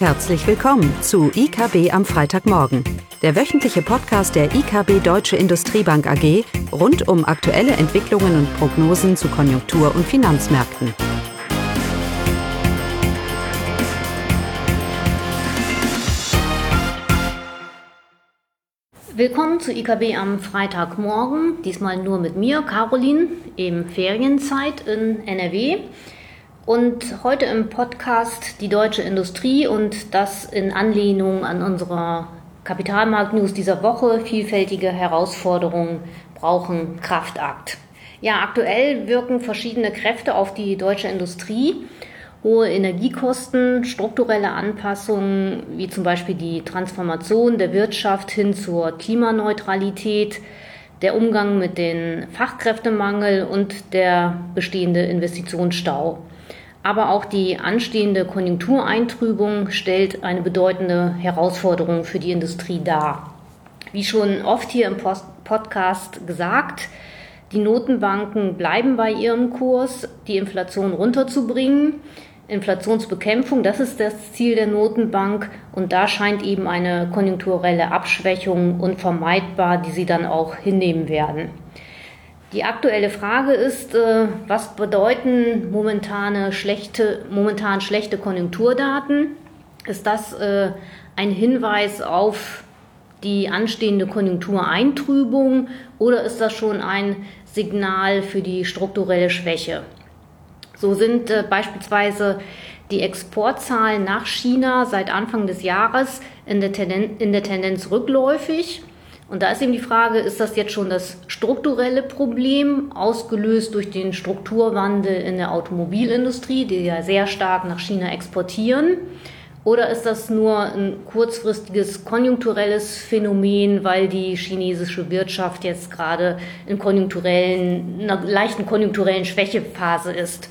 Herzlich willkommen zu IKB am Freitagmorgen, der wöchentliche Podcast der IKB Deutsche Industriebank AG rund um aktuelle Entwicklungen und Prognosen zu Konjunktur- und Finanzmärkten. Willkommen zu IKB am Freitagmorgen, diesmal nur mit mir, Caroline, eben Ferienzeit in NRW. Und heute im Podcast die deutsche Industrie und das in Anlehnung an unserer Kapitalmarkt-News dieser Woche. Vielfältige Herausforderungen brauchen Kraftakt. Ja, aktuell wirken verschiedene Kräfte auf die deutsche Industrie. Hohe Energiekosten, strukturelle Anpassungen, wie zum Beispiel die Transformation der Wirtschaft hin zur Klimaneutralität, der Umgang mit dem Fachkräftemangel und der bestehende Investitionsstau. Aber auch die anstehende Konjunktureintrübung stellt eine bedeutende Herausforderung für die Industrie dar. Wie schon oft hier im Post Podcast gesagt, die Notenbanken bleiben bei ihrem Kurs, die Inflation runterzubringen. Inflationsbekämpfung, das ist das Ziel der Notenbank und da scheint eben eine konjunkturelle Abschwächung unvermeidbar, die sie dann auch hinnehmen werden. Die aktuelle Frage ist, äh, was bedeuten momentane schlechte, momentan schlechte Konjunkturdaten? Ist das äh, ein Hinweis auf die anstehende Konjunktureintrübung oder ist das schon ein Signal für die strukturelle Schwäche? So sind äh, beispielsweise die Exportzahlen nach China seit Anfang des Jahres in der, Tendenz, in der Tendenz rückläufig. Und da ist eben die Frage, ist das jetzt schon das strukturelle Problem, ausgelöst durch den Strukturwandel in der Automobilindustrie, die ja sehr stark nach China exportieren? Oder ist das nur ein kurzfristiges konjunkturelles Phänomen, weil die chinesische Wirtschaft jetzt gerade in konjunkturellen, einer leichten konjunkturellen Schwächephase ist?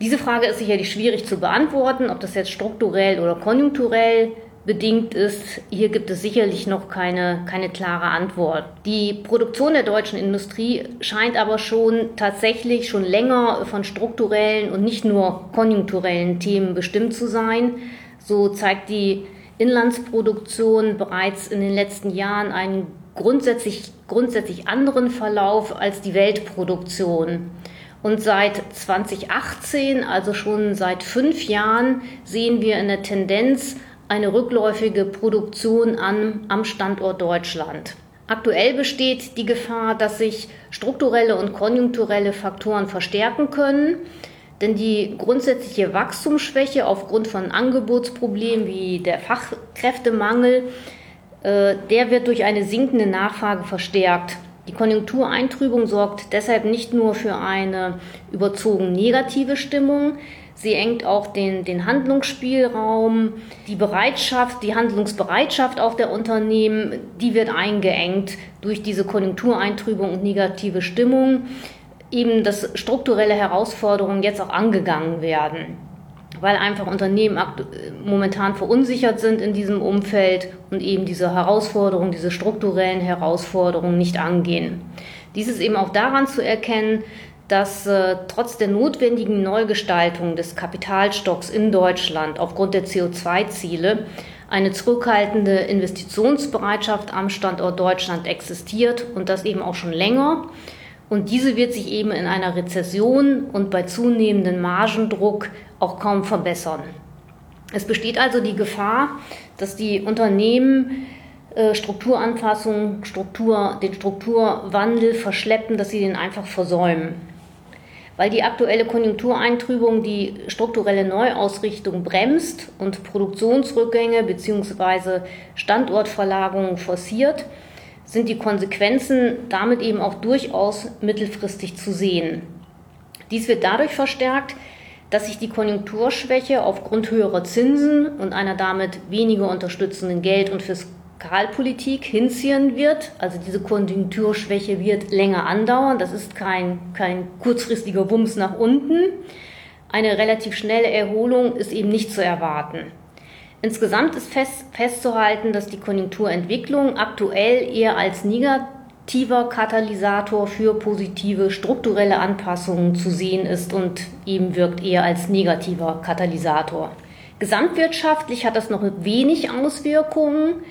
Diese Frage ist sicherlich schwierig zu beantworten, ob das jetzt strukturell oder konjunkturell bedingt ist, hier gibt es sicherlich noch keine, keine klare Antwort. Die Produktion der deutschen Industrie scheint aber schon tatsächlich schon länger von strukturellen und nicht nur konjunkturellen Themen bestimmt zu sein. So zeigt die Inlandsproduktion bereits in den letzten Jahren einen grundsätzlich, grundsätzlich anderen Verlauf als die Weltproduktion. Und seit 2018, also schon seit fünf Jahren, sehen wir in der Tendenz eine rückläufige Produktion an, am Standort Deutschland. Aktuell besteht die Gefahr, dass sich strukturelle und konjunkturelle Faktoren verstärken können, denn die grundsätzliche Wachstumsschwäche aufgrund von Angebotsproblemen wie der Fachkräftemangel, äh, der wird durch eine sinkende Nachfrage verstärkt. Die Konjunktureintrübung sorgt deshalb nicht nur für eine überzogen negative Stimmung, Sie engt auch den, den Handlungsspielraum, die Bereitschaft, die Handlungsbereitschaft auch der Unternehmen, die wird eingeengt durch diese Konjunktureintrübung und negative Stimmung. Eben, dass strukturelle Herausforderungen jetzt auch angegangen werden, weil einfach Unternehmen momentan verunsichert sind in diesem Umfeld und eben diese Herausforderungen, diese strukturellen Herausforderungen nicht angehen. Dies ist eben auch daran zu erkennen, dass äh, trotz der notwendigen Neugestaltung des Kapitalstocks in Deutschland aufgrund der CO2-Ziele eine zurückhaltende Investitionsbereitschaft am Standort Deutschland existiert und das eben auch schon länger. Und diese wird sich eben in einer Rezession und bei zunehmendem Margendruck auch kaum verbessern. Es besteht also die Gefahr, dass die Unternehmen äh, Strukturanpassung, Struktur, den Strukturwandel verschleppen, dass sie den einfach versäumen weil die aktuelle Konjunktureintrübung die strukturelle Neuausrichtung bremst und Produktionsrückgänge bzw. Standortverlagerungen forciert, sind die Konsequenzen damit eben auch durchaus mittelfristig zu sehen. Dies wird dadurch verstärkt, dass sich die Konjunkturschwäche aufgrund höherer Zinsen und einer damit weniger unterstützenden Geld- und Fisk Fiskalpolitik hinziehen wird. Also diese Konjunkturschwäche wird länger andauern. Das ist kein, kein kurzfristiger Bums nach unten. Eine relativ schnelle Erholung ist eben nicht zu erwarten. Insgesamt ist fest, festzuhalten, dass die Konjunkturentwicklung aktuell eher als negativer Katalysator für positive strukturelle Anpassungen zu sehen ist und eben wirkt eher als negativer Katalysator. Gesamtwirtschaftlich hat das noch wenig Auswirkungen,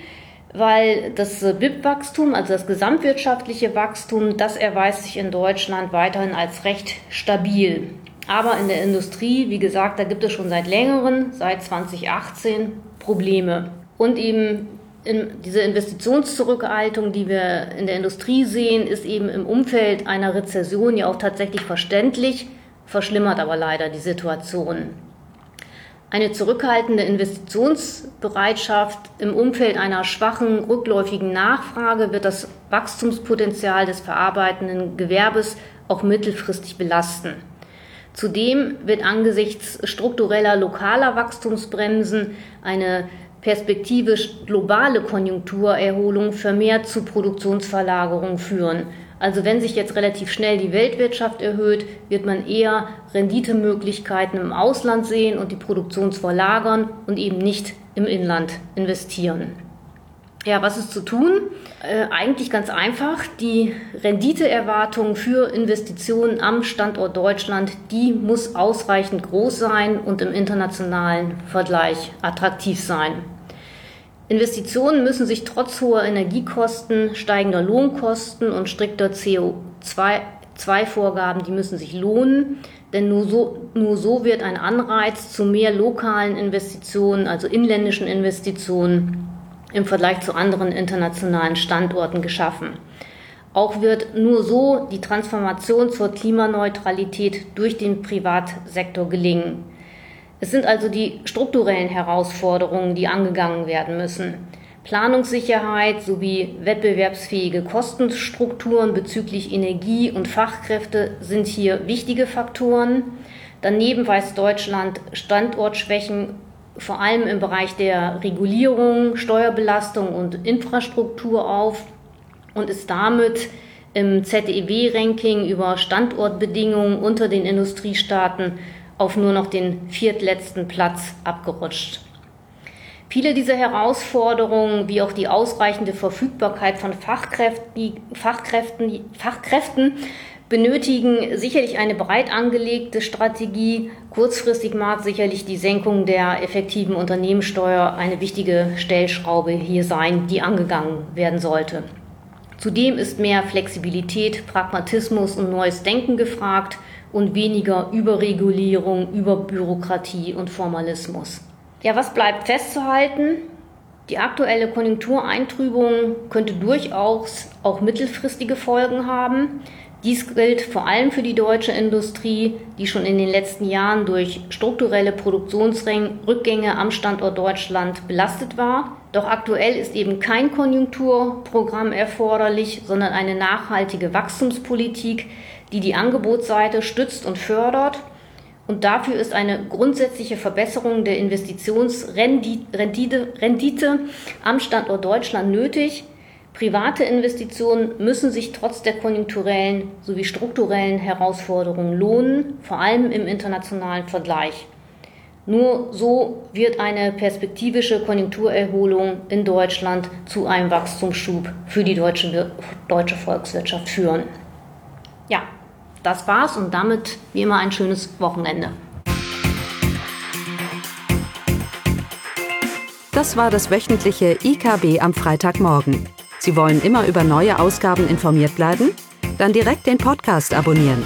weil das BIP-Wachstum, also das gesamtwirtschaftliche Wachstum, das erweist sich in Deutschland weiterhin als recht stabil. Aber in der Industrie, wie gesagt, da gibt es schon seit längerem, seit 2018, Probleme. Und eben in diese Investitionszurückhaltung, die wir in der Industrie sehen, ist eben im Umfeld einer Rezession ja auch tatsächlich verständlich, verschlimmert aber leider die Situation. Eine zurückhaltende Investitionsbereitschaft im Umfeld einer schwachen, rückläufigen Nachfrage wird das Wachstumspotenzial des verarbeitenden Gewerbes auch mittelfristig belasten. Zudem wird angesichts struktureller lokaler Wachstumsbremsen eine perspektivisch globale Konjunkturerholung vermehrt zu Produktionsverlagerung führen. Also wenn sich jetzt relativ schnell die Weltwirtschaft erhöht, wird man eher Renditemöglichkeiten im Ausland sehen und die Produktion verlagern und eben nicht im Inland investieren. Ja, was ist zu tun? Äh, eigentlich ganz einfach. Die Renditeerwartung für Investitionen am Standort Deutschland, die muss ausreichend groß sein und im internationalen Vergleich attraktiv sein. Investitionen müssen sich trotz hoher Energiekosten, steigender Lohnkosten und strikter CO2-Vorgaben, die müssen sich lohnen. Denn nur so, nur so wird ein Anreiz zu mehr lokalen Investitionen, also inländischen Investitionen, im Vergleich zu anderen internationalen Standorten geschaffen. Auch wird nur so die Transformation zur Klimaneutralität durch den Privatsektor gelingen. Es sind also die strukturellen Herausforderungen, die angegangen werden müssen. Planungssicherheit sowie wettbewerbsfähige Kostenstrukturen bezüglich Energie und Fachkräfte sind hier wichtige Faktoren. Daneben weist Deutschland Standortschwächen vor allem im Bereich der Regulierung, Steuerbelastung und Infrastruktur auf und ist damit im ZEW-Ranking über Standortbedingungen unter den Industriestaaten auf nur noch den viertletzten Platz abgerutscht. Viele dieser Herausforderungen, wie auch die ausreichende Verfügbarkeit von Fachkräften, Fachkräften, Fachkräften benötigen sicherlich eine breit angelegte Strategie. Kurzfristig mag sicherlich die Senkung der effektiven Unternehmenssteuer eine wichtige Stellschraube hier sein, die angegangen werden sollte. Zudem ist mehr Flexibilität, Pragmatismus und neues Denken gefragt und weniger Überregulierung, Überbürokratie und Formalismus. Ja, was bleibt festzuhalten? Die aktuelle Konjunktureintrübung könnte durchaus auch mittelfristige Folgen haben. Dies gilt vor allem für die deutsche Industrie, die schon in den letzten Jahren durch strukturelle Produktionsrückgänge am Standort Deutschland belastet war. Doch aktuell ist eben kein Konjunkturprogramm erforderlich, sondern eine nachhaltige Wachstumspolitik, die die Angebotsseite stützt und fördert. Und dafür ist eine grundsätzliche Verbesserung der Investitionsrendite am Standort Deutschland nötig. Private Investitionen müssen sich trotz der konjunkturellen sowie strukturellen Herausforderungen lohnen, vor allem im internationalen Vergleich. Nur so wird eine perspektivische Konjunkturerholung in Deutschland zu einem Wachstumsschub für die deutsche, deutsche Volkswirtschaft führen. Ja, das war's und damit wie immer ein schönes Wochenende. Das war das wöchentliche IKB am Freitagmorgen. Sie wollen immer über neue Ausgaben informiert bleiben? Dann direkt den Podcast abonnieren.